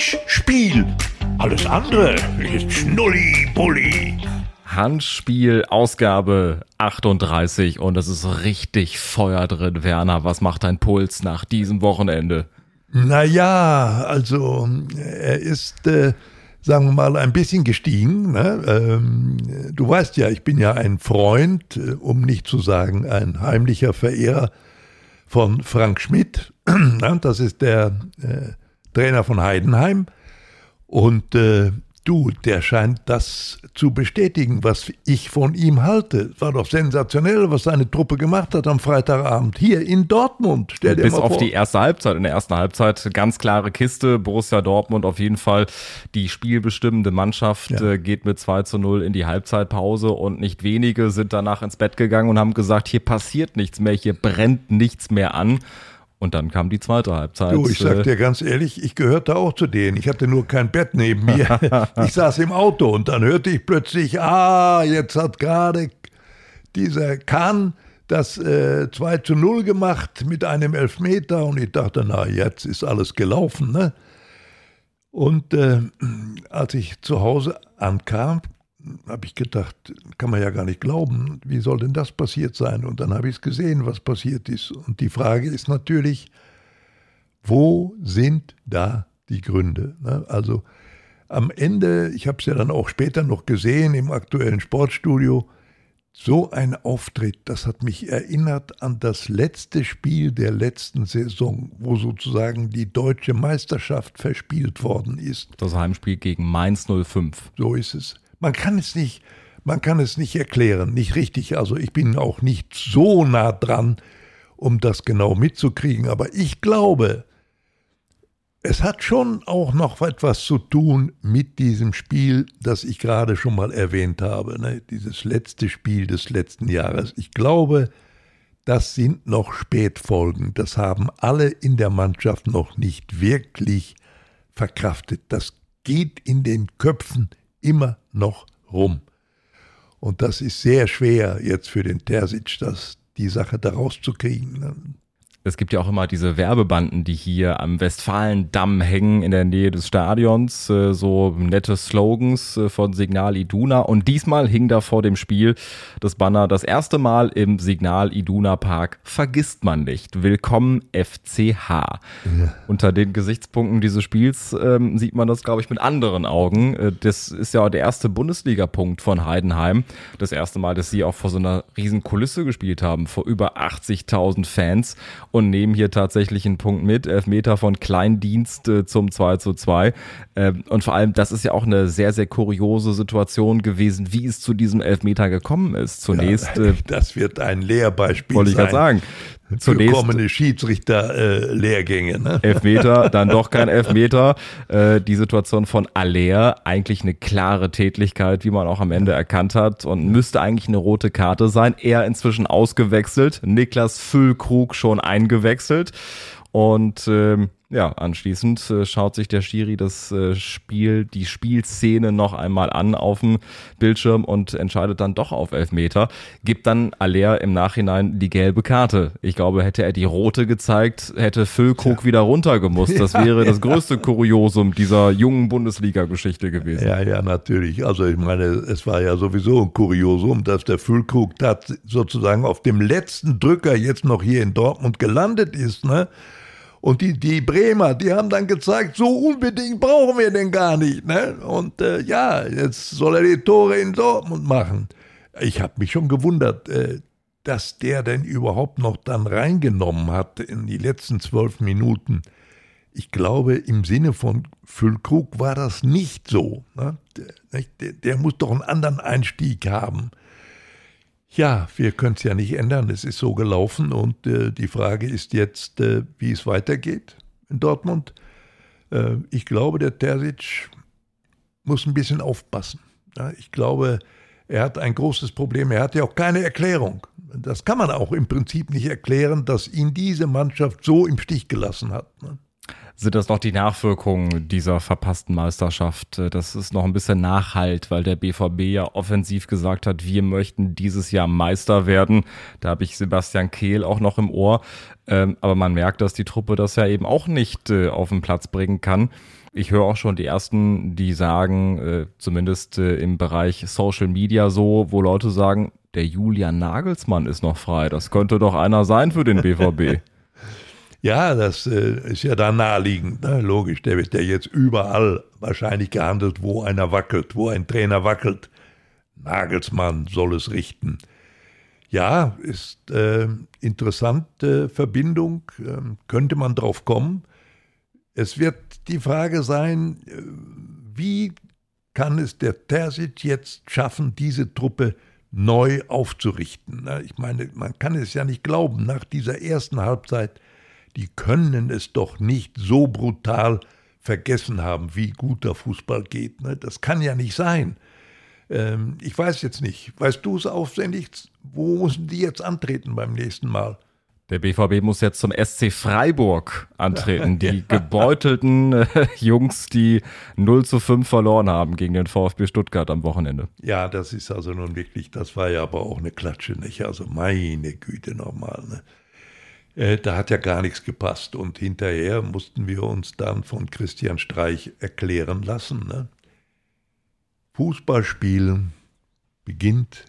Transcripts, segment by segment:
Handspiel. Alles andere ist Schnulli-Bulli. Handspiel, Ausgabe 38 und es ist richtig Feuer drin. Werner, was macht dein Puls nach diesem Wochenende? Naja, also er ist, äh, sagen wir mal, ein bisschen gestiegen. Ne? Ähm, du weißt ja, ich bin ja ein Freund, äh, um nicht zu sagen ein heimlicher Verehrer von Frank Schmidt. das ist der äh, Trainer von Heidenheim. Und äh, du, der scheint das zu bestätigen, was ich von ihm halte. War doch sensationell, was seine Truppe gemacht hat am Freitagabend hier in Dortmund. Stell dir Bis mal auf die erste Halbzeit. In der ersten Halbzeit ganz klare Kiste. Borussia Dortmund auf jeden Fall die spielbestimmende Mannschaft ja. äh, geht mit 2 zu 0 in die Halbzeitpause und nicht wenige sind danach ins Bett gegangen und haben gesagt, hier passiert nichts mehr, hier brennt nichts mehr an. Und dann kam die zweite Halbzeit. Du, ich sag dir ganz ehrlich, ich gehörte auch zu denen. Ich hatte nur kein Bett neben mir. ich saß im Auto und dann hörte ich plötzlich, ah, jetzt hat gerade dieser Kahn das äh, 2 zu 0 gemacht mit einem Elfmeter und ich dachte, na, jetzt ist alles gelaufen. Ne? Und äh, als ich zu Hause ankam, habe ich gedacht, kann man ja gar nicht glauben, wie soll denn das passiert sein? Und dann habe ich es gesehen, was passiert ist. Und die Frage ist natürlich, wo sind da die Gründe? Ne? Also am Ende, ich habe es ja dann auch später noch gesehen im aktuellen Sportstudio, so ein Auftritt, das hat mich erinnert an das letzte Spiel der letzten Saison, wo sozusagen die deutsche Meisterschaft verspielt worden ist. Das Heimspiel gegen Mainz 05. So ist es man kann es nicht, man kann es nicht erklären, nicht richtig. Also ich bin auch nicht so nah dran, um das genau mitzukriegen. Aber ich glaube, es hat schon auch noch etwas zu tun mit diesem Spiel, das ich gerade schon mal erwähnt habe. Ne? Dieses letzte Spiel des letzten Jahres. Ich glaube, das sind noch Spätfolgen. Das haben alle in der Mannschaft noch nicht wirklich verkraftet. Das geht in den Köpfen immer noch rum. Und das ist sehr schwer jetzt für den Terzic, das, die Sache da rauszukriegen. Ne? Es gibt ja auch immer diese Werbebanden, die hier am Westfalendamm hängen in der Nähe des Stadions, äh, so nette Slogans äh, von Signal Iduna. Und diesmal hing da vor dem Spiel das Banner das erste Mal im Signal Iduna Park. Vergisst man nicht. Willkommen FCH. Ja. Unter den Gesichtspunkten dieses Spiels ähm, sieht man das, glaube ich, mit anderen Augen. Äh, das ist ja der erste Bundesliga-Punkt von Heidenheim. Das erste Mal, dass sie auch vor so einer riesen Kulisse gespielt haben, vor über 80.000 Fans und nehmen hier tatsächlich einen Punkt mit. Elfmeter von Kleindienst äh, zum 2 zu 2. Ähm, und vor allem, das ist ja auch eine sehr, sehr kuriose Situation gewesen, wie es zu diesem Elfmeter gekommen ist. Zunächst. Ja, äh, das wird ein Lehrbeispiel wollte ich gerade sagen. Zunächst kommende Schiedsrichter-Lehrgänge. Äh, ne? Elfmeter, dann doch kein Elfmeter. Äh, die Situation von Aller, eigentlich eine klare Tätlichkeit, wie man auch am Ende erkannt hat und müsste eigentlich eine rote Karte sein. Er inzwischen ausgewechselt, Niklas Füllkrug schon eingewechselt und ähm, ja, anschließend äh, schaut sich der Schiri das äh, Spiel, die Spielszene noch einmal an auf dem Bildschirm und entscheidet dann doch auf Elfmeter, gibt dann Aller im Nachhinein die gelbe Karte. Ich glaube, hätte er die rote gezeigt, hätte Füllkrug ja. wieder runtergemusst. Das ja, wäre das größte Kuriosum dieser jungen Bundesliga-Geschichte gewesen. Ja, ja, natürlich. Also ich meine, es war ja sowieso ein Kuriosum, dass der Füllkrug da sozusagen auf dem letzten Drücker jetzt noch hier in Dortmund gelandet ist, ne? Und die, die Bremer, die haben dann gezeigt, so unbedingt brauchen wir den gar nicht. Ne? Und äh, ja, jetzt soll er die Tore in Dortmund machen. Ich habe mich schon gewundert, äh, dass der denn überhaupt noch dann reingenommen hat in die letzten zwölf Minuten. Ich glaube, im Sinne von Füllkrug war das nicht so. Ne? Der, der, muss doch einen anderen Einstieg haben. Ja, wir können es ja nicht ändern. Es ist so gelaufen und äh, die Frage ist jetzt, äh, wie es weitergeht in Dortmund. Äh, ich glaube, der Terzic muss ein bisschen aufpassen. Ja, ich glaube, er hat ein großes Problem. Er hat ja auch keine Erklärung. Das kann man auch im Prinzip nicht erklären, dass ihn diese Mannschaft so im Stich gelassen hat. Ne? Sind das noch die Nachwirkungen dieser verpassten Meisterschaft. Das ist noch ein bisschen Nachhalt, weil der BVB ja offensiv gesagt hat, wir möchten dieses Jahr Meister werden. Da habe ich Sebastian Kehl auch noch im Ohr. Ähm, aber man merkt, dass die Truppe das ja eben auch nicht äh, auf den Platz bringen kann. Ich höre auch schon die ersten, die sagen, äh, zumindest äh, im Bereich Social Media so, wo Leute sagen, der Julian Nagelsmann ist noch frei. Das könnte doch einer sein für den BVB. Ja, das äh, ist ja da naheliegend, ne? logisch. Der wird ja jetzt überall wahrscheinlich gehandelt, wo einer wackelt, wo ein Trainer wackelt. Nagelsmann soll es richten. Ja, ist äh, interessante Verbindung, äh, könnte man drauf kommen. Es wird die Frage sein, äh, wie kann es der Terzic jetzt schaffen, diese Truppe neu aufzurichten? Ich meine, man kann es ja nicht glauben, nach dieser ersten Halbzeit die können es doch nicht so brutal vergessen haben, wie guter Fußball geht. Ne? Das kann ja nicht sein. Ähm, ich weiß jetzt nicht. Weißt du es aufwendig? Wo müssen die jetzt antreten beim nächsten Mal? Der BVB muss jetzt zum SC Freiburg antreten. Die gebeutelten äh, Jungs, die 0 zu 5 verloren haben gegen den VfB Stuttgart am Wochenende. Ja, das ist also nun wirklich, das war ja aber auch eine Klatsche, nicht? Also meine Güte nochmal. Ne? Äh, da hat ja gar nichts gepasst. Und hinterher mussten wir uns dann von Christian Streich erklären lassen. Ne? Fußballspielen beginnt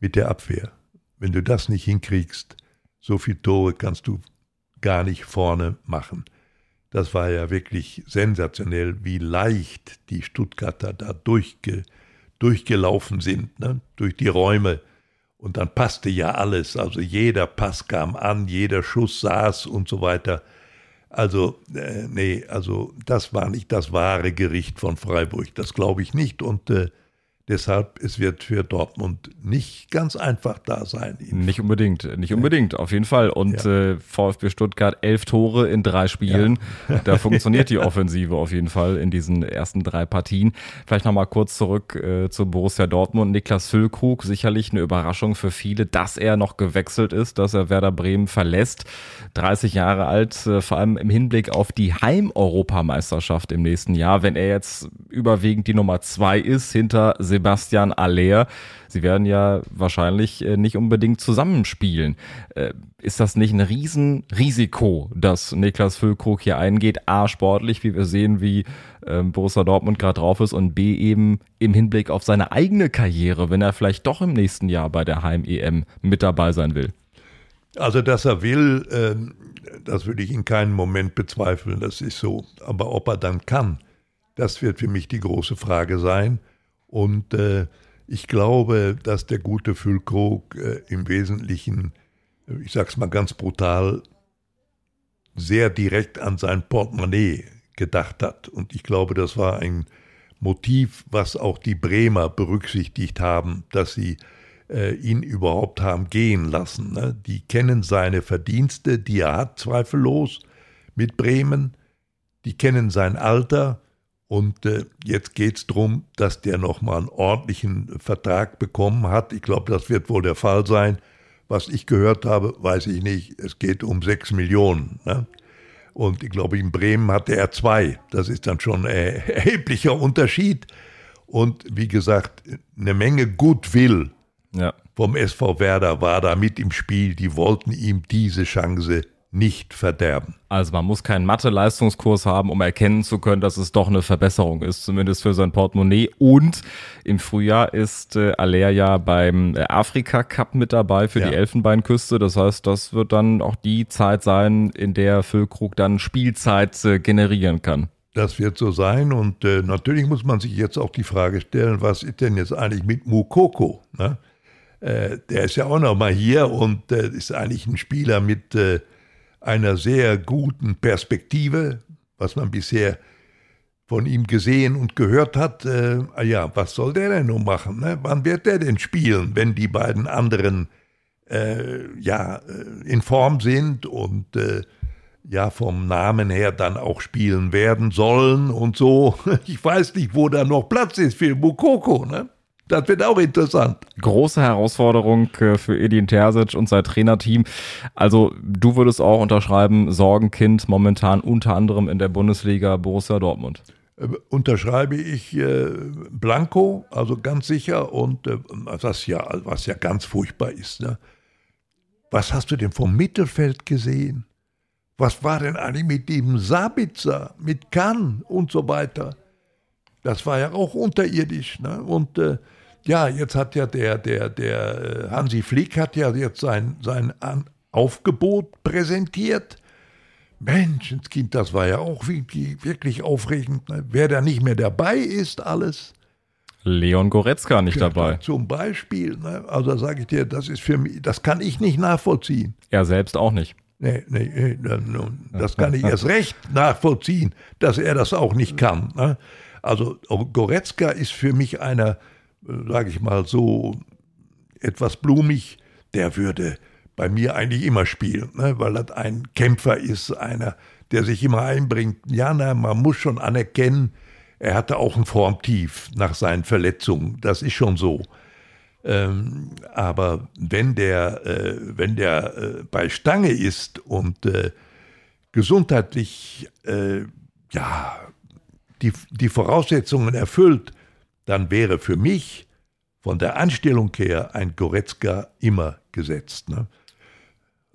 mit der Abwehr. Wenn du das nicht hinkriegst, so viele Tore kannst du gar nicht vorne machen. Das war ja wirklich sensationell, wie leicht die Stuttgarter da durchge, durchgelaufen sind, ne? durch die Räume und dann passte ja alles. Also jeder Pass kam an, jeder Schuss saß und so weiter. Also, äh, nee, also das war nicht das wahre Gericht von Freiburg. Das glaube ich nicht. Und äh, Deshalb, es wird für Dortmund nicht ganz einfach da sein. Nicht unbedingt, nicht unbedingt, auf jeden Fall. Und ja. äh, VfB Stuttgart elf Tore in drei Spielen. Ja. Da funktioniert die Offensive auf jeden Fall in diesen ersten drei Partien. Vielleicht nochmal kurz zurück äh, zu Borussia Dortmund. Niklas Füllkrug, sicherlich eine Überraschung für viele, dass er noch gewechselt ist, dass er Werder Bremen verlässt. 30 Jahre alt, äh, vor allem im Hinblick auf die Heim-Europameisterschaft im nächsten Jahr. Wenn er jetzt überwiegend die Nummer zwei ist, hinter Sebastian Aller. Sie werden ja wahrscheinlich äh, nicht unbedingt zusammenspielen. Äh, ist das nicht ein Riesenrisiko, dass Niklas Füllkrug hier eingeht? A, sportlich, wie wir sehen, wie ähm, Borussia Dortmund gerade drauf ist und B, eben im Hinblick auf seine eigene Karriere, wenn er vielleicht doch im nächsten Jahr bei der Heim-EM mit dabei sein will. Also, dass er will, ähm, das würde ich in keinem Moment bezweifeln, das ist so. Aber ob er dann kann, das wird für mich die große Frage sein. Und äh, ich glaube, dass der gute Füllkrug äh, im Wesentlichen, äh, ich sage es mal ganz brutal, sehr direkt an sein Portemonnaie gedacht hat. Und ich glaube, das war ein Motiv, was auch die Bremer berücksichtigt haben, dass sie äh, ihn überhaupt haben gehen lassen. Ne? Die kennen seine Verdienste, die er hat, zweifellos, mit Bremen. Die kennen sein Alter und äh, jetzt geht es darum, dass der nochmal einen ordentlichen Vertrag bekommen hat. Ich glaube, das wird wohl der Fall sein. Was ich gehört habe, weiß ich nicht. Es geht um sechs Millionen. Ne? Und ich glaube, in Bremen hatte er zwei. Das ist dann schon ein erheblicher Unterschied. Und wie gesagt, eine Menge Goodwill ja. vom SV Werder war da mit im Spiel. Die wollten ihm diese Chance nicht verderben. Also man muss keinen Mathe-Leistungskurs haben, um erkennen zu können, dass es doch eine Verbesserung ist, zumindest für sein Portemonnaie. Und im Frühjahr ist äh, Aller ja beim äh, Afrika Cup mit dabei für ja. die Elfenbeinküste. Das heißt, das wird dann auch die Zeit sein, in der Füllkrug dann Spielzeit äh, generieren kann. Das wird so sein und äh, natürlich muss man sich jetzt auch die Frage stellen, was ist denn jetzt eigentlich mit Mukoko? Ne? Äh, der ist ja auch noch mal hier und äh, ist eigentlich ein Spieler mit einer sehr guten Perspektive, was man bisher von ihm gesehen und gehört hat, äh, ah ja, was soll der denn nun machen? Ne? Wann wird der denn spielen, wenn die beiden anderen äh, ja, äh, in Form sind und äh, ja vom Namen her dann auch spielen werden sollen und so. Ich weiß nicht, wo da noch Platz ist für Mukoko. Ne? Das wird auch interessant. Große Herausforderung äh, für Edin Terzic und sein Trainerteam. Also du würdest auch unterschreiben, Sorgenkind momentan unter anderem in der Bundesliga Borussia Dortmund. Äh, unterschreibe ich äh, Blanco, also ganz sicher. Und äh, was, ja, was ja ganz furchtbar ist. Ne? Was hast du denn vom Mittelfeld gesehen? Was war denn eigentlich mit dem Sabitzer, mit Kahn und so weiter? Das war ja auch unterirdisch. Ne? Und äh, ja, jetzt hat ja der, der, der äh, Hansi Flick hat ja jetzt sein, sein Aufgebot präsentiert. Menschenskind, das war ja auch wirklich, aufregend. Ne? Wer da nicht mehr dabei ist, alles. Leon Goretzka nicht dabei. Zum Beispiel. Ne? Also sage ich dir, das ist für mich, das kann ich nicht nachvollziehen. Er selbst auch nicht. Nee, nee, nee das kann ich erst recht nachvollziehen, dass er das auch nicht kann. Ne? Also Goretzka ist für mich einer, sage ich mal so, etwas blumig, der würde bei mir eigentlich immer spielen, ne? weil das ein Kämpfer ist, einer, der sich immer einbringt. Ja, na, man muss schon anerkennen, er hatte auch ein Formtief nach seinen Verletzungen. Das ist schon so. Ähm, aber wenn der, äh, wenn der äh, bei Stange ist und äh, gesundheitlich äh, ja, die, die Voraussetzungen erfüllt, dann wäre für mich von der Anstellung her ein Goretzka immer gesetzt. Ne?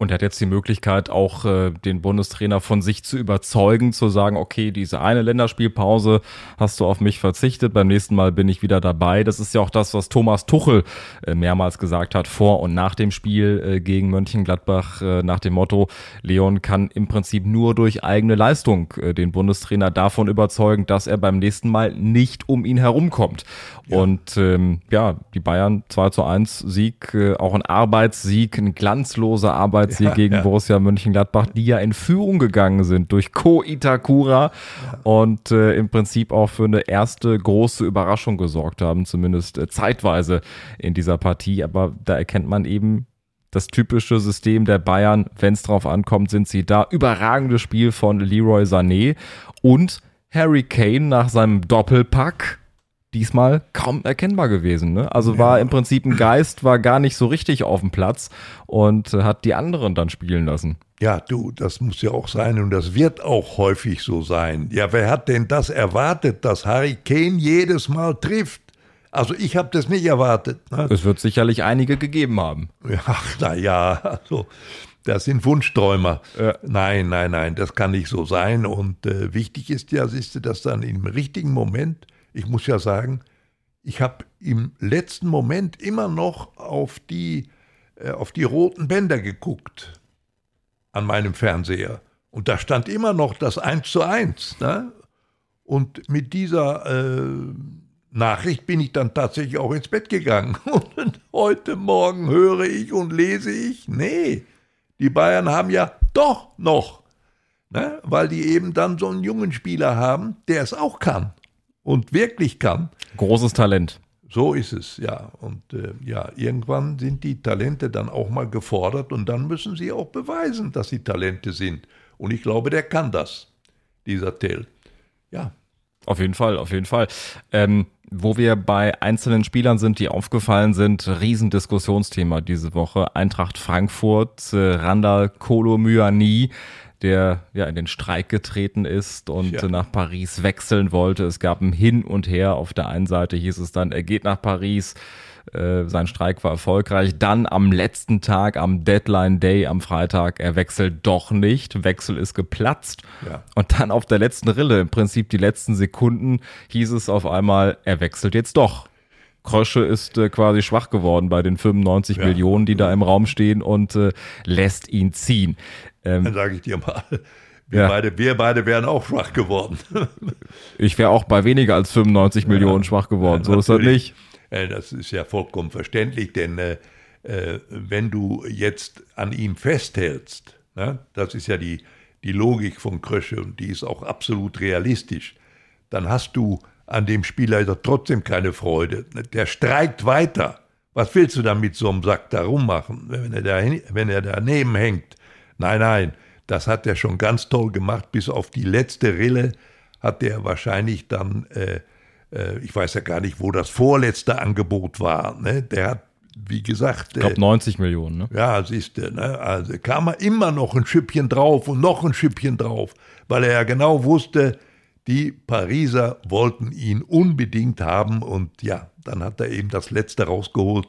Und er hat jetzt die Möglichkeit, auch äh, den Bundestrainer von sich zu überzeugen, zu sagen, okay, diese eine Länderspielpause hast du auf mich verzichtet, beim nächsten Mal bin ich wieder dabei. Das ist ja auch das, was Thomas Tuchel äh, mehrmals gesagt hat, vor und nach dem Spiel äh, gegen Mönchengladbach, äh, nach dem Motto, Leon kann im Prinzip nur durch eigene Leistung äh, den Bundestrainer davon überzeugen, dass er beim nächsten Mal nicht um ihn herumkommt. Ja. Und ähm, ja, die Bayern 2 zu 1 Sieg, äh, auch ein Arbeitssieg, ein glanzloser Arbeitssieg Auswärtssieg ja, gegen ja. Borussia Mönchengladbach, die ja in Führung gegangen sind durch Ko Itakura ja. und äh, im Prinzip auch für eine erste große Überraschung gesorgt haben, zumindest äh, zeitweise in dieser Partie. Aber da erkennt man eben das typische System der Bayern, wenn es drauf ankommt, sind sie da. Überragendes Spiel von Leroy Sané und Harry Kane nach seinem Doppelpack diesmal kaum erkennbar gewesen. Ne? Also war im Prinzip ein Geist, war gar nicht so richtig auf dem Platz und äh, hat die anderen dann spielen lassen. Ja, du, das muss ja auch sein und das wird auch häufig so sein. Ja, wer hat denn das erwartet, dass Harry Kane jedes Mal trifft? Also ich habe das nicht erwartet. Ne? Es wird sicherlich einige gegeben haben. Ach, naja, also das sind Wunschträumer. Ja. Nein, nein, nein, das kann nicht so sein. Und äh, wichtig ist ja, siehst du, dass dann im richtigen Moment ich muss ja sagen, ich habe im letzten Moment immer noch auf die, äh, auf die roten Bänder geguckt an meinem Fernseher. Und da stand immer noch das 1 zu 1. Ne? Und mit dieser äh, Nachricht bin ich dann tatsächlich auch ins Bett gegangen. Und heute Morgen höre ich und lese ich, nee, die Bayern haben ja doch noch, ne? weil die eben dann so einen jungen Spieler haben, der es auch kann und wirklich kann. Großes Talent. So ist es, ja. Und äh, ja, irgendwann sind die Talente dann auch mal gefordert und dann müssen sie auch beweisen, dass sie Talente sind. Und ich glaube, der kann das, dieser Tell. Ja. Auf jeden Fall, auf jeden Fall. Ähm, wo wir bei einzelnen Spielern sind, die aufgefallen sind, Riesendiskussionsthema diese Woche. Eintracht Frankfurt, äh, Randall Kolomyani der ja in den Streik getreten ist und ja. nach Paris wechseln wollte. Es gab ein Hin und Her. Auf der einen Seite hieß es dann, er geht nach Paris. Äh, sein Streik war erfolgreich. Dann am letzten Tag, am Deadline Day, am Freitag, er wechselt doch nicht. Wechsel ist geplatzt. Ja. Und dann auf der letzten Rille, im Prinzip die letzten Sekunden, hieß es auf einmal, er wechselt jetzt doch. Krösche ist äh, quasi schwach geworden bei den 95 ja. Millionen, die da im Raum stehen und äh, lässt ihn ziehen. Ähm, Dann sage ich dir mal, wir, ja. beide, wir beide wären auch schwach geworden. ich wäre auch bei weniger als 95 ja. Millionen schwach geworden, so ist das nicht. Äh, das ist ja vollkommen verständlich, denn äh, äh, wenn du jetzt an ihm festhältst, ne, das ist ja die, die Logik von Krösche und die ist auch absolut realistisch, dann hast du an dem Spieler trotzdem keine Freude. Der streikt weiter. Was willst du dann mit so einem Sack da rummachen, wenn er, da, wenn er daneben hängt? Nein, nein, das hat er schon ganz toll gemacht. Bis auf die letzte Rille hat er wahrscheinlich dann äh, äh, ich weiß ja gar nicht, wo das vorletzte Angebot war. Ne? Der hat, wie gesagt. Ich glaube 90 Millionen, ne? Ja, siehst du, ne? Also kam er immer noch ein Schüppchen drauf und noch ein Schüppchen drauf, weil er ja genau wusste, die Pariser wollten ihn unbedingt haben und ja, dann hat er eben das Letzte rausgeholt.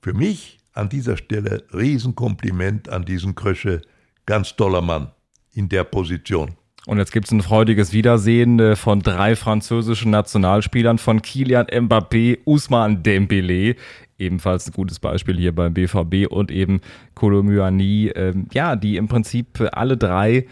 Für mich an dieser Stelle Riesenkompliment an diesen Krösche. Ganz toller Mann in der Position. Und jetzt gibt es ein freudiges Wiedersehen äh, von drei französischen Nationalspielern, von Kilian Mbappé, Ousmane Dembélé, ebenfalls ein gutes Beispiel hier beim BVB und eben Kolomyani, ähm, ja, die im Prinzip alle drei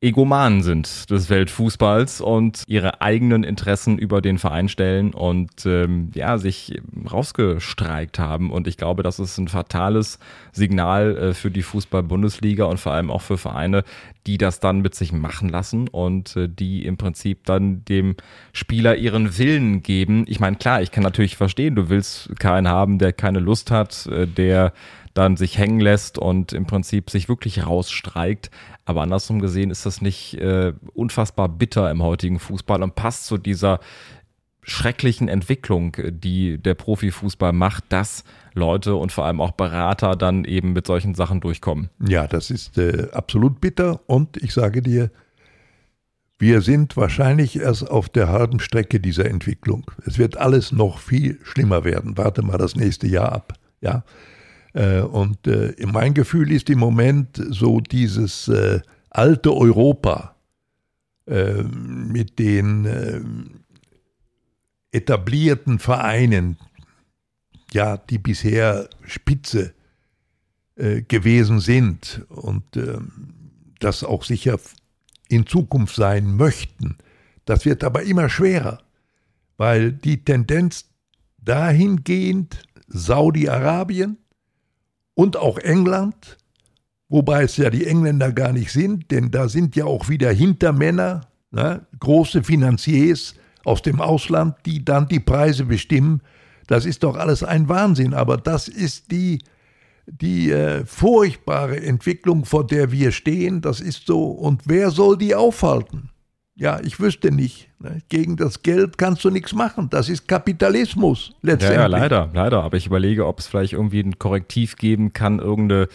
Egomanen sind des Weltfußballs und ihre eigenen Interessen über den Verein stellen und ähm, ja, sich rausgestreikt haben. Und ich glaube, das ist ein fatales Signal äh, für die Fußball-Bundesliga und vor allem auch für Vereine, die das dann mit sich machen lassen und äh, die im Prinzip dann dem Spieler ihren Willen geben. Ich meine, klar, ich kann natürlich verstehen, du willst keinen haben, der keine Lust hat, äh, der dann sich hängen lässt und im Prinzip sich wirklich rausstreikt. Aber andersrum gesehen ist das nicht äh, unfassbar bitter im heutigen Fußball und passt zu dieser schrecklichen Entwicklung, die der Profifußball macht, dass Leute und vor allem auch Berater dann eben mit solchen Sachen durchkommen. Ja, das ist äh, absolut bitter und ich sage dir, wir sind wahrscheinlich erst auf der halben Strecke dieser Entwicklung. Es wird alles noch viel schlimmer werden. Warte mal das nächste Jahr ab. Ja, und äh, mein Gefühl ist im Moment so dieses äh, alte Europa mit den etablierten Vereinen, ja, die bisher Spitze gewesen sind und das auch sicher in Zukunft sein möchten. Das wird aber immer schwerer, weil die Tendenz dahingehend Saudi-Arabien, und auch England, wobei es ja die Engländer gar nicht sind, denn da sind ja auch wieder Hintermänner, ne, große Finanziers aus dem Ausland, die dann die Preise bestimmen. Das ist doch alles ein Wahnsinn, aber das ist die, die äh, furchtbare Entwicklung, vor der wir stehen. Das ist so. Und wer soll die aufhalten? Ja, ich wüsste nicht. Ne? Gegen das Geld kannst du nichts machen. Das ist Kapitalismus letztendlich. Ja, ja, leider, leider. Aber ich überlege, ob es vielleicht irgendwie ein Korrektiv geben kann, irgendeine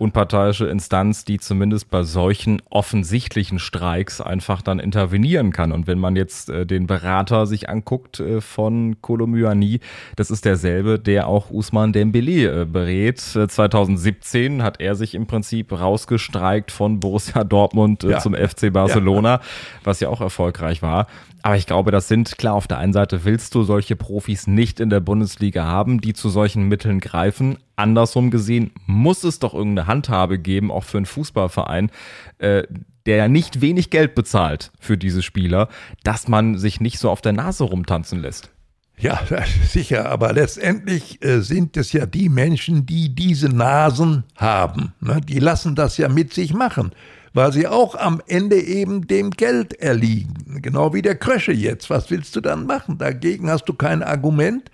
unparteiische Instanz, die zumindest bei solchen offensichtlichen Streiks einfach dann intervenieren kann. Und wenn man jetzt äh, den Berater sich anguckt äh, von Kolomyani, das ist derselbe, der auch Usman Dembele äh, berät. 2017 hat er sich im Prinzip rausgestreikt von Borussia Dortmund äh, ja. zum FC Barcelona, ja. was ja auch erfolgreich war. Aber ich glaube, das sind klar, auf der einen Seite willst du solche Profis nicht in der Bundesliga haben, die zu solchen Mitteln greifen. Andersrum gesehen muss es doch irgendeine Handhabe geben, auch für einen Fußballverein, äh, der ja nicht wenig Geld bezahlt für diese Spieler, dass man sich nicht so auf der Nase rumtanzen lässt. Ja, sicher, aber letztendlich äh, sind es ja die Menschen, die diese Nasen haben. Ne? Die lassen das ja mit sich machen weil sie auch am Ende eben dem Geld erliegen. Genau wie der Krösche jetzt. Was willst du dann machen? Dagegen hast du kein Argument.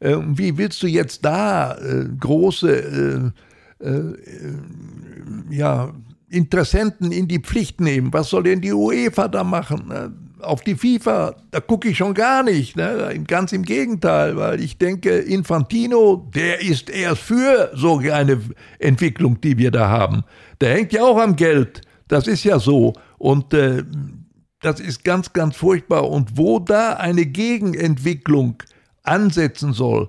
Äh, wie willst du jetzt da äh, große äh, ja, Interessenten in die Pflicht nehmen? Was soll denn die UEFA da machen? Auf die FIFA, da gucke ich schon gar nicht. Ne? Ganz im Gegenteil, weil ich denke, Infantino, der ist erst für so eine Entwicklung, die wir da haben. Der hängt ja auch am Geld. Das ist ja so. Und äh, das ist ganz, ganz furchtbar. Und wo da eine Gegenentwicklung ansetzen soll,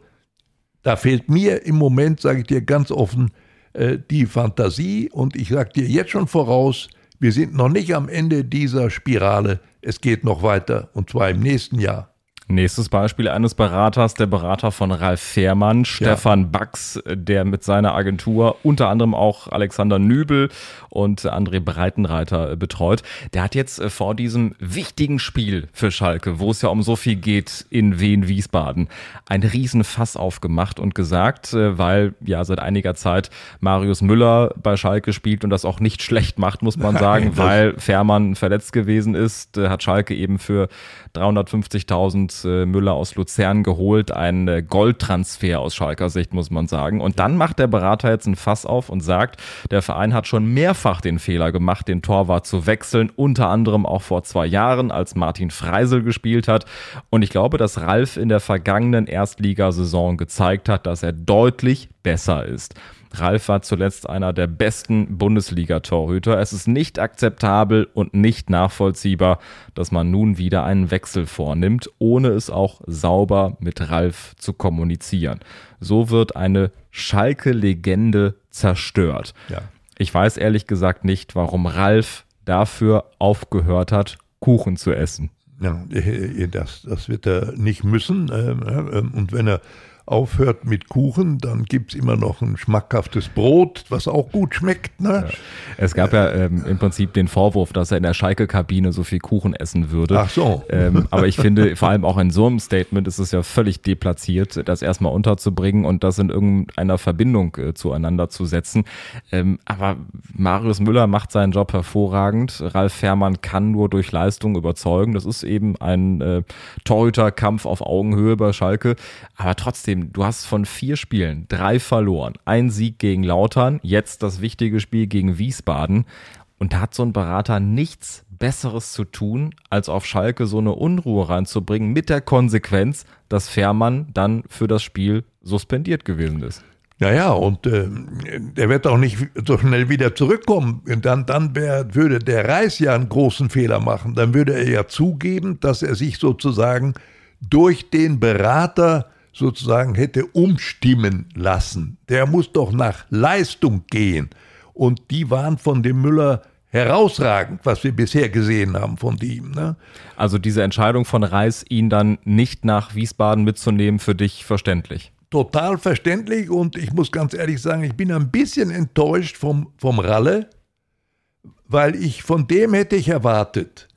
da fehlt mir im Moment, sage ich dir ganz offen, äh, die Fantasie. Und ich sage dir jetzt schon voraus, wir sind noch nicht am Ende dieser Spirale. Es geht noch weiter und zwar im nächsten Jahr. Nächstes Beispiel eines Beraters, der Berater von Ralf Fährmann, Stefan ja. Bax, der mit seiner Agentur unter anderem auch Alexander Nübel und André Breitenreiter betreut. Der hat jetzt äh, vor diesem wichtigen Spiel für Schalke, wo es ja um so viel geht in Wien-Wiesbaden, ein Riesenfass aufgemacht und gesagt, äh, weil ja seit einiger Zeit Marius Müller bei Schalke spielt und das auch nicht schlecht macht, muss man sagen, weil Fährmann verletzt gewesen ist, äh, hat Schalke eben für 350.000 Äh, Müller aus Luzern geholt. Ein äh, Goldtransfer aus Schalker Sicht, muss man sagen. Und dann macht der Berater jetzt ein Fass auf und sagt, der Verein hat schon mehrfach den Fehler gemacht, den Torwart zu wechseln. Unter anderem auch vor zwei Jahren, als Martin Freisel gespielt hat. Und ich glaube, dass Ralf in der vergangenen Erstligasaison gezeigt hat, dass er deutlich besser ist. Ralf war zuletzt einer der besten Bundesliga-Torhüter. Es ist nicht akzeptabel und nicht nachvollziehbar, dass man nun wieder einen Wechsel vornimmt, ohne es auch sauber mit Ralf zu kommunizieren. So wird eine Schalke-Legende zerstört. Ja. Ich weiß ehrlich gesagt nicht, warum Ralf dafür aufgehört hat, Kuchen zu essen. Ja, das, das wird er nicht müssen. Ähm, und wenn er aufhört mit Kuchen, dann gibt es immer noch ein schmackhaftes Brot, was auch gut schmeckt. Ne? Ja. Es gab ja ähm, im Prinzip den Vorwurf, dass er in der Schalke-Kabine so viel Kuchen essen würde. Ach so. Ähm, aber ich finde, vor allem auch in so einem Statement ist es ja völlig deplatziert, das erstmal unterzubringen und das in irgendeiner Verbindung äh, zueinander zu setzen. Ähm, aber Marius Müller macht seinen Job hervorragend. Ralf Fährmann kann nur durch Leistung überzeugen. Das ist eben ein äh, Torhüterkampf auf Augenhöhe bei Schalke. Aber trotzdem trotzdem, du hast von vier Spielen drei verloren. Ein Sieg gegen Lautern, jetzt das wichtige Spiel gegen Wiesbaden. Und da hat so ein Berater nichts Besseres zu tun, als auf Schalke so eine Unruhe reinzubringen, mit der Konsequenz, dass Fährmann dann für das Spiel suspendiert gewesen ist. Naja, und äh, der wird auch nicht so schnell wieder zurückkommen. Und dann, dann wär, würde der Reis ja einen großen Fehler machen. Dann würde er ja zugeben, dass er sich sozusagen durch den Berater sozusagen hätte umstimmen lassen. Der muss doch nach Leistung gehen. Und die waren von dem Müller herausragend, was wir bisher gesehen haben von ihm. Ne? Also diese Entscheidung von Reis, ihn dann nicht nach Wiesbaden mitzunehmen, für dich verständlich? Total verständlich und ich muss ganz ehrlich sagen, ich bin ein bisschen enttäuscht vom, vom Ralle, weil ich von dem hätte ich erwartet,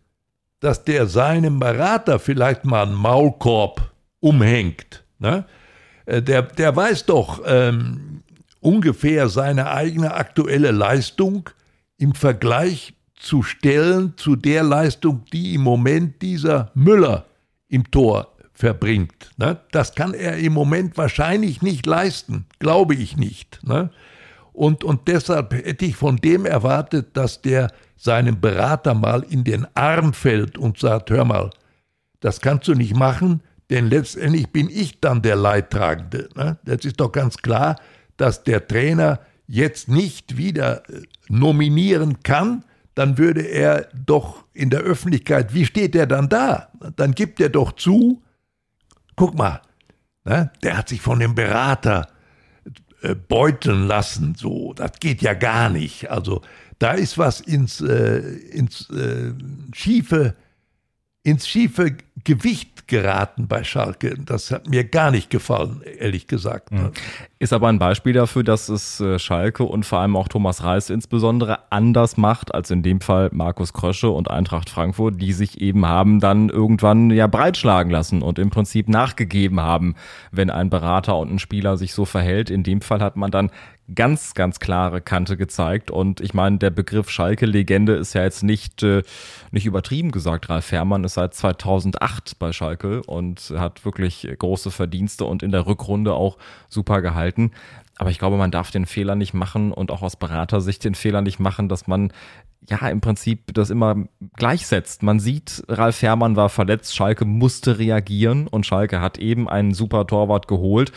dass der seinem Berater vielleicht mal einen Maulkorb umhängt Ne? Äh, der, der weiß doch ähm, ungefähr seine eigene aktuelle Leistung im Vergleich zu stellen zu der Leistung, die im Moment dieser Müller im Tor verbringt. Ne? Das kann er im Moment wahrscheinlich nicht leisten, glaube ich nicht. Ne? Und, und deshalb hätte ich von dem erwartet, dass der seinem Berater mal in den Arm fällt und sagt, hör mal, das kannst du nicht machen, denn letztendlich bin ich dann der Leidtragende. Ne? Das ist doch ganz klar, dass der Trainer jetzt nicht wieder äh, nominieren kann, dann würde er doch in der Öffentlichkeit, wie steht er dann da? Dann gibt er doch zu, guck mal, ne, der hat sich von dem Berater äh, beuteln lassen, so, das geht ja gar nicht. Also da ist was ins, äh, ins äh, schiefe, ins schiefe Gewicht geraten bei Schalke. Das hat mir gar nicht gefallen, ehrlich gesagt. Mhm. Ist aber ein Beispiel dafür, dass es äh, Schalke und vor allem auch Thomas Reis insbesondere anders macht als in dem Fall Markus Krösche und Eintracht Frankfurt, die sich eben haben dann irgendwann ja breitschlagen lassen und im Prinzip nachgegeben haben, wenn ein Berater und ein Spieler sich so verhält. In dem Fall hat man dann ganz, ganz klare Kante gezeigt. Und ich meine, der Begriff Schalke-Legende ist ja jetzt nicht, äh, nicht übertrieben gesagt. Ralf Fährmann ist seit 2008 bei Schalke und hat wirklich große Verdienste und in der Rückrunde auch super gehalten. Aber ich glaube, man darf den Fehler nicht machen und auch aus Beratersicht den Fehler nicht machen, dass man ja im Prinzip das immer gleichsetzt. Man sieht, Ralf Fährmann war verletzt, Schalke musste reagieren und Schalke hat eben einen super Torwart geholt.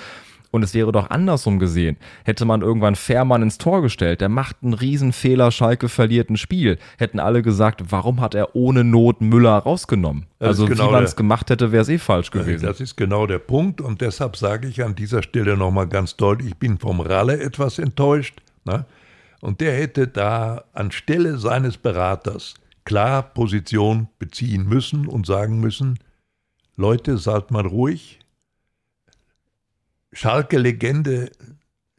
Und es wäre doch andersrum gesehen. Hätte man irgendwann Fährmann ins Tor gestellt, der macht einen Riesenfehler, Schalke verliert ein Spiel. Hätten alle gesagt, warum hat er ohne Not Müller rausgenommen? Das also genau wie man es gemacht hätte, wäre es eh falsch gewesen. Das ist genau der Punkt und deshalb sage ich an dieser Stelle nochmal ganz deutlich, ich bin vom Ralle etwas enttäuscht. Ne? Und der hätte da anstelle seines Beraters klar Position beziehen müssen und sagen müssen, Leute, seid mal ruhig, Schalke-Legende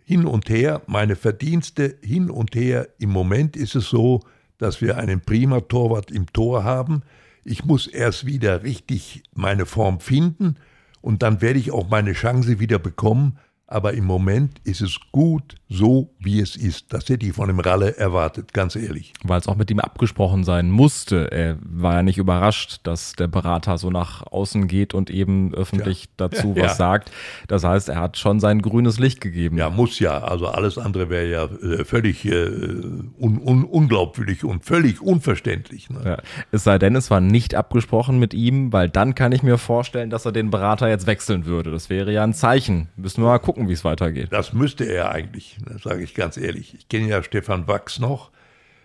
hin und her, meine Verdienste hin und her. Im Moment ist es so, dass wir einen prima Torwart im Tor haben. Ich muss erst wieder richtig meine Form finden und dann werde ich auch meine Chance wieder bekommen. Aber im Moment ist es gut, so wie es ist. Das hätte ich von dem Ralle erwartet, ganz ehrlich. Weil es auch mit ihm abgesprochen sein musste. Er war ja nicht überrascht, dass der Berater so nach außen geht und eben öffentlich ja. dazu was ja. sagt. Das heißt, er hat schon sein grünes Licht gegeben. Ja, muss ja. Also alles andere wäre ja äh, völlig äh, un un unglaubwürdig und völlig unverständlich. Ne? Ja. Es sei denn, es war nicht abgesprochen mit ihm, weil dann kann ich mir vorstellen, dass er den Berater jetzt wechseln würde. Das wäre ja ein Zeichen. Müssen wir mal gucken, wie es weitergeht. Das müsste er eigentlich das sage ich ganz ehrlich. Ich kenne ja Stefan Wachs noch.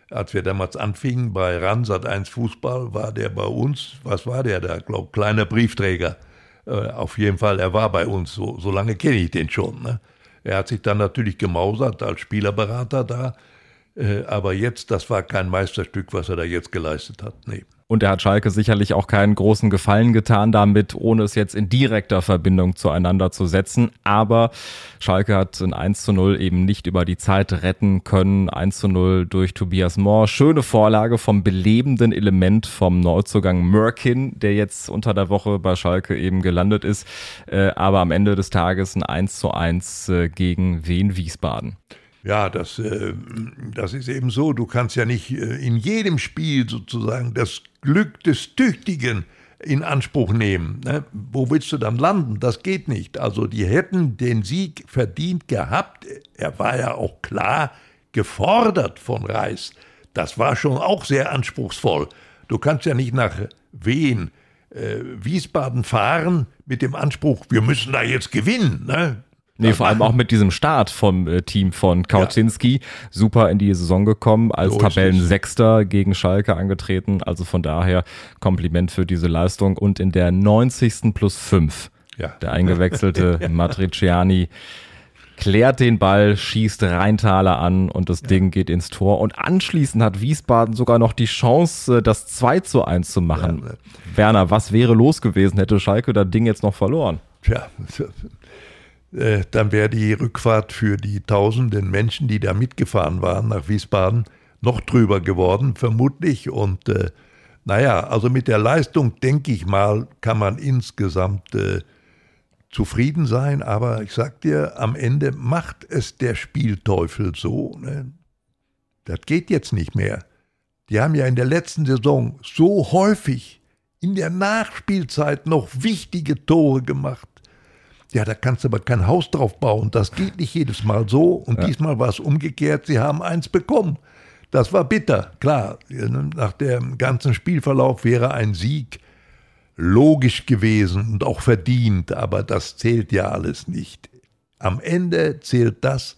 Als wir damals anfingen bei Ransat 1 Fußball, war der bei uns, was war der da? Ich glaube, kleiner Briefträger. Äh, auf jeden Fall, er war bei uns. So, so lange kenne ich den schon. Ne? Er hat sich dann natürlich gemausert als Spielerberater da. Äh, aber jetzt, das war kein Meisterstück, was er da jetzt geleistet hat. Nee. Und er hat Schalke sicherlich auch keinen großen Gefallen getan damit, ohne es jetzt in direkter Verbindung zueinander zu setzen. Aber Schalke hat ein 1 zu 0 eben nicht über die Zeit retten können. 1 zu 0 durch Tobias Mohr. Schöne Vorlage vom belebenden Element vom Neuzugang Merkin, der jetzt unter der Woche bei Schalke eben gelandet ist. Äh, aber am Ende des Tages ein 1 zu 1 äh, gegen Wien Wiesbaden. Ja, das, äh, das ist eben so. Du kannst ja nicht in jedem Spiel sozusagen das Glück des Tüchtigen in Anspruch nehmen. Ne? Wo willst du dann landen? Das geht nicht. Also die hätten den Sieg verdient gehabt. Er war ja auch klar gefordert von Reis. Das war schon auch sehr anspruchsvoll. Du kannst ja nicht nach Wien, äh, Wiesbaden fahren mit dem Anspruch, wir müssen da jetzt gewinnen. Ne? Nee, vor allem auch mit diesem Start vom äh, Team von Kauczynski. Ja. Super in die Saison gekommen, als so Tabellensechster gegen Schalke angetreten. Also von daher Kompliment für diese Leistung. Und in der 90. plus 5 ja. der eingewechselte ja. Matriciani klärt den Ball, schießt Rheintaler an und das ja. Ding geht ins Tor. Und anschließend hat Wiesbaden sogar noch die Chance, das 2 zu 1 zu machen. Ja. Werner, was wäre los gewesen, hätte Schalke das Ding jetzt noch verloren? Tja, äh, dann wäre die Rückfahrt für die tausenden Menschen, die da mitgefahren waren nach Wiesbaden, noch drüber geworden, vermutlich. Und äh, naja, also mit der Leistung, denke ich mal, kann man insgesamt äh, zufrieden sein. Aber ich sag dir, am Ende macht es der Spielteufel so. Ne? Das geht jetzt nicht mehr. Die haben ja in der letzten Saison so häufig in der Nachspielzeit noch wichtige Tore gemacht. Ja, da kannst du aber kein Haus drauf bauen. Das geht nicht jedes Mal so. Und ja. diesmal war es umgekehrt. Sie haben eins bekommen. Das war bitter. Klar, nach dem ganzen Spielverlauf wäre ein Sieg logisch gewesen und auch verdient. Aber das zählt ja alles nicht. Am Ende zählt das,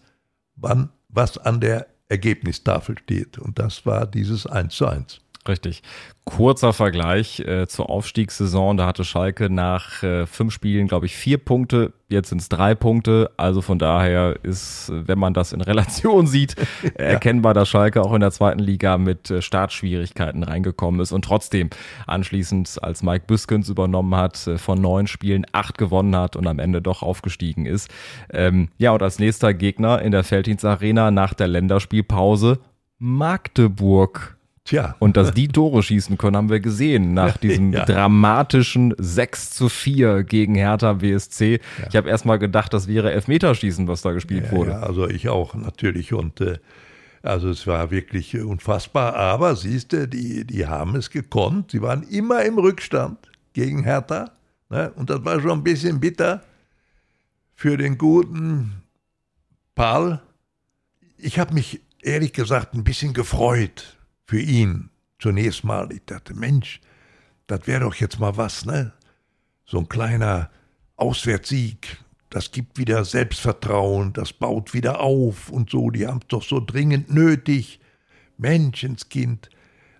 wann, was an der Ergebnistafel steht. Und das war dieses 1 zu 1. Richtig. Kurzer Vergleich äh, zur Aufstiegssaison. Da hatte Schalke nach äh, fünf Spielen, glaube ich, vier Punkte. Jetzt sind es drei Punkte. Also von daher ist, wenn man das in Relation sieht, ja. erkennbar, dass Schalke auch in der zweiten Liga mit äh, Startschwierigkeiten reingekommen ist und trotzdem anschließend, als Mike Büskens übernommen hat, äh, von neun Spielen acht gewonnen hat und am Ende doch aufgestiegen ist. Ähm, ja, und als nächster Gegner in der Felddienst Arena nach der Länderspielpause Magdeburg. Tja. Und dass die Tore schießen können, haben wir gesehen nach diesem ja. dramatischen 6 zu 4 gegen Hertha BSC. Ja. Ich habe erst mal gedacht, das wäre Elfmeterschießen, was da gespielt ja, wurde. Ja, also ich auch natürlich. Und äh, also es war wirklich unfassbar. Aber siehst du, die, die haben es gekonnt. Sie waren immer im Rückstand gegen Hertha. Ne? Und das war schon ein bisschen bitter für den guten Paul. Ich habe mich ehrlich gesagt ein bisschen gefreut für ihn zunächst mal. Ich dachte, Mensch, das wäre doch jetzt mal was, ne? So ein kleiner Auswärtssieg, das gibt wieder Selbstvertrauen, das baut wieder auf und so, die haben es doch so dringend nötig. Menschenskind.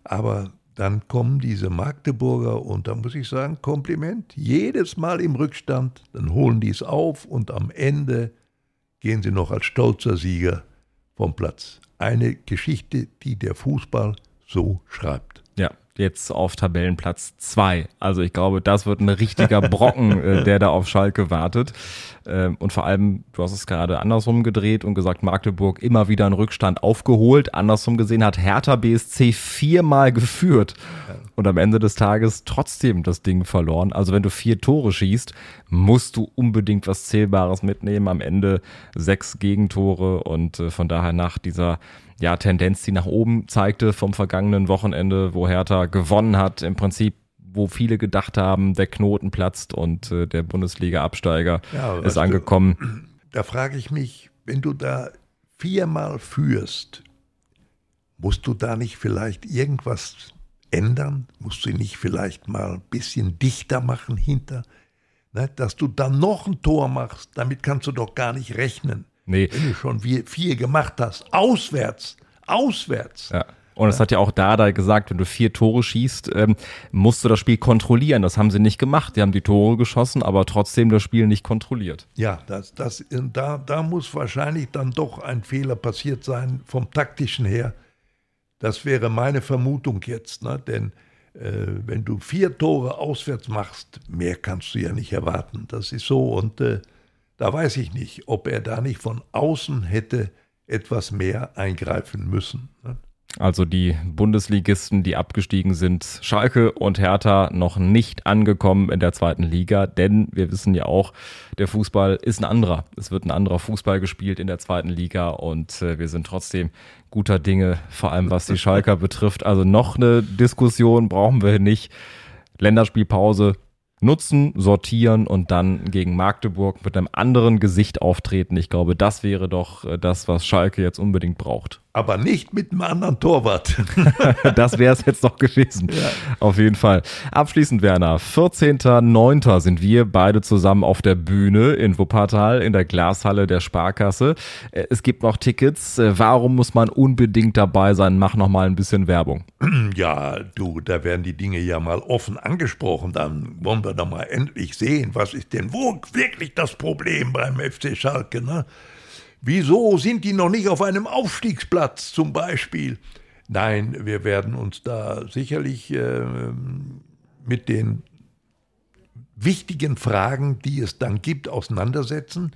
Aber dann kommen diese Magdeburger und da muss ich sagen, Kompliment, jedes Mal im Rückstand, dann holen die es auf und am Ende gehen sie noch als stolzer Sieger vom Platz eine Geschichte, die der Fußball so schreibt. Ja, jetzt auf Tabellenplatz 2. Also ich glaube, das wird ein richtiger Brocken, äh, der da auf Schalke wartet. Ähm, und vor allem, du hast es gerade andersrum gedreht und gesagt, Magdeburg immer wieder einen Rückstand aufgeholt. Andersrum gesehen hat Hertha BSC viermal geführt. und am Ende des Tages trotzdem das Ding verloren. Also wenn du vier Tore schießt, musst du unbedingt was Zählbares mitnehmen. Am Ende sechs Gegentore und äh, von daher nach dieser ja, Tendenz, die nach oben zeigte vom vergangenen Wochenende, wo Hertha gewonnen hat, im Prinzip wo viele gedacht haben, der Knoten platzt und äh, der Bundesliga-Absteiger ja, ist angekommen. Du, da frage ich mich, wenn du da viermal führst, musst du da nicht vielleicht irgendwas ändern? Musst du nicht vielleicht mal ein bisschen dichter machen hinter? Ne? Dass du dann noch ein Tor machst, damit kannst du doch gar nicht rechnen. Nee. Wenn du schon vier gemacht hast, auswärts, auswärts. Ja. Und das hat ja auch Dada gesagt, wenn du vier Tore schießt, ähm, musst du das Spiel kontrollieren. Das haben sie nicht gemacht. Die haben die Tore geschossen, aber trotzdem das Spiel nicht kontrolliert. Ja, das, das, da, da muss wahrscheinlich dann doch ein Fehler passiert sein vom taktischen her. Das wäre meine Vermutung jetzt, ne? denn äh, wenn du vier Tore auswärts machst, mehr kannst du ja nicht erwarten. Das ist so und äh, da weiß ich nicht, ob er da nicht von außen hätte etwas mehr eingreifen müssen. Ne? Also die Bundesligisten, die abgestiegen sind, Schalke und Hertha noch nicht angekommen in der zweiten Liga, denn wir wissen ja auch, der Fußball ist ein anderer. Es wird ein anderer Fußball gespielt in der zweiten Liga und äh, wir sind trotzdem guter Dinge, vor allem was die Schalker betrifft. Also noch eine Diskussion brauchen wir nicht. Länderspielpause, nutzen, sortieren und dann gegen Magdeburg mit einem anderen Gesicht auftreten. Ich glaube, das wäre doch äh, das, was Schalke jetzt unbedingt braucht. Aber nicht mit einem anderen Torwart. das wäre es jetzt doch gewesen. Ja. Auf jeden Fall. Abschließend, Werner. 14.09. sind wir beide zusammen auf der Bühne in Wuppertal in der Glashalle der Sparkasse. Äh, es gibt noch Tickets. Äh, warum muss man unbedingt dabei sein? Mach noch mal ein bisschen Werbung. Ja, du, da werden die Dinge ja mal offen angesprochen. Dann wollen wir doch mal endlich sehen, was ist denn wo wirklich das Problem beim FC Schalke, ne? Wieso sind die noch nicht auf einem Aufstiegsplatz zum Beispiel? Nein, wir werden uns da sicherlich äh, mit den wichtigen Fragen, die es dann gibt, auseinandersetzen.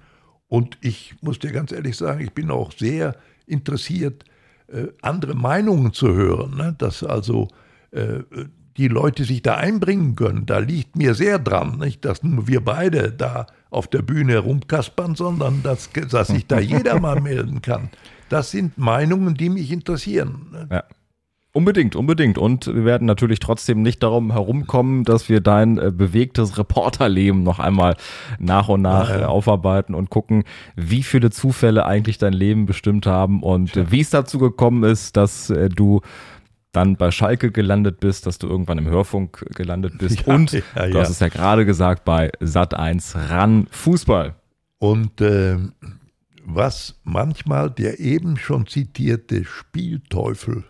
Und ich muss dir ganz ehrlich sagen, ich bin auch sehr interessiert, äh, andere Meinungen zu hören. Ne? Dass also äh, die Leute sich da einbringen können. Da liegt mir sehr dran, nicht, dass nur wir beide da auf der Bühne rumkaspern, sondern dass, dass sich da jeder mal melden kann. Das sind Meinungen, die mich interessieren. Ja. Unbedingt, unbedingt. Und wir werden natürlich trotzdem nicht darum herumkommen, dass wir dein äh, bewegtes Reporterleben noch einmal nach und nach ja, ja. aufarbeiten und gucken, wie viele Zufälle eigentlich dein Leben bestimmt haben und ja. wie es dazu gekommen ist, dass äh, du dann bei Schalke gelandet bist, dass du irgendwann im Hörfunk gelandet bist ja, und ja, ja. du hast es ja gerade gesagt bei Sat 1 ran Fußball. Und äh, was manchmal der eben schon zitierte Spielteufel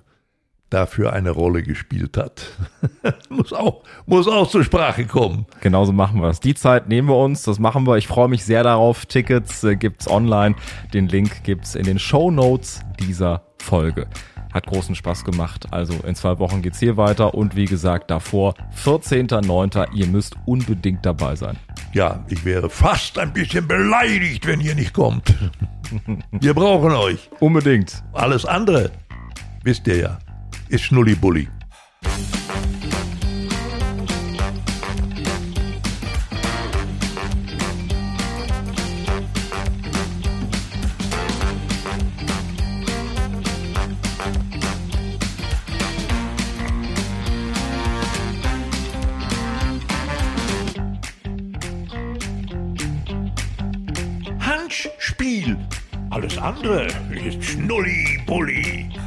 dafür eine Rolle gespielt hat. muss, auch, muss auch zur Sprache kommen. Genauso machen wir es. Die Zeit nehmen wir uns, das machen wir. Ich freue mich sehr darauf. Tickets äh, es online. Den Link gibt es in den Show Notes dieser Folge. Hat großen Spaß gemacht. Also in zwei Wochen geht's hier weiter und wie gesagt davor 14.09. Ihr müsst unbedingt dabei sein. Ja, ich wäre fast ein bisschen beleidigt, wenn ihr nicht kommt. Wir brauchen euch. Unbedingt. Alles andere, wisst ihr ja, ist Schnullibulli. Schnulli-Bulli.